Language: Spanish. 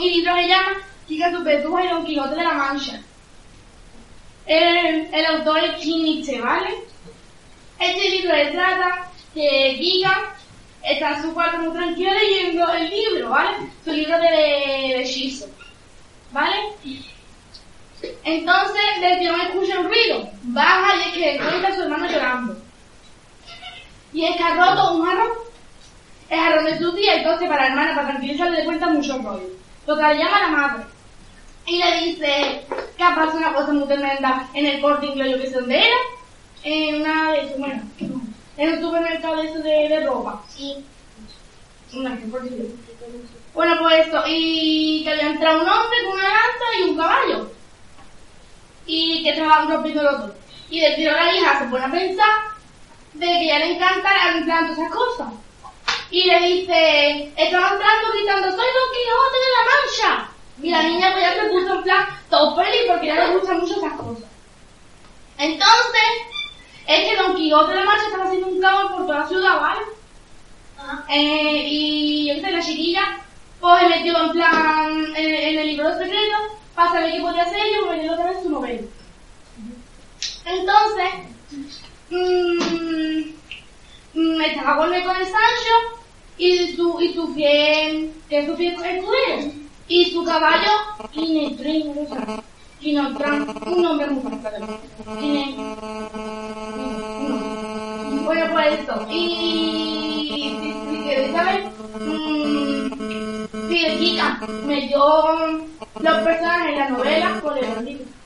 Mi libro se llama Chica Supertuja y Don Quijote de la Mancha. El, el autor es Nietzsche, ¿vale? Este libro se trata que Giga está en su cuarto muy tranquilo leyendo el libro, ¿vale? Su libro de, de hechizo, ¿vale? Entonces, del tirón escucha un ruido, baja y es que encuentra a su hermano llorando. Y es que ha roto un jarrón, el jarrón de su tía, entonces para la hermana, para tranquilizarle, le cuenta mucho rollo. Total, llama a la madre y le dice que ha pasado una cosa muy tremenda en el corte inglés, yo que sé dónde era, en una de bueno, en un supermercado eso de, de ropa. Sí. Una que. Bueno, pues eso, y que había entrado un hombre con una lanza y un caballo. Y que estaban rompiendo los dos. Y del tiro la hija se pone a pensar de que ya le encantan entrando esas cosas. Y le dice, estaba entrando gritando, soy Don Quijote de la Mancha. Y la niña pues ya se puso en plan todo feliz porque ya le gustan mucho esas cosas. Entonces, es que Don Quijote de la Mancha estaba haciendo un caos por toda la ciudad, ¿vale? Ajá. Eh, y sé, la chiquilla pues se metió en plan en, en el libro de secretos para saber qué podía hacer y venir otra vez su novela. Entonces, mmm, mm, estaba con el Sancho y su, y su fiel, que su fiel escudero, y su caballo, Inetrin, no sé, Inotran, un nombre muy no. Bueno, pues esto. Y si, queréis saber, mmm, el me dio los personajes en la novela, pues el libro.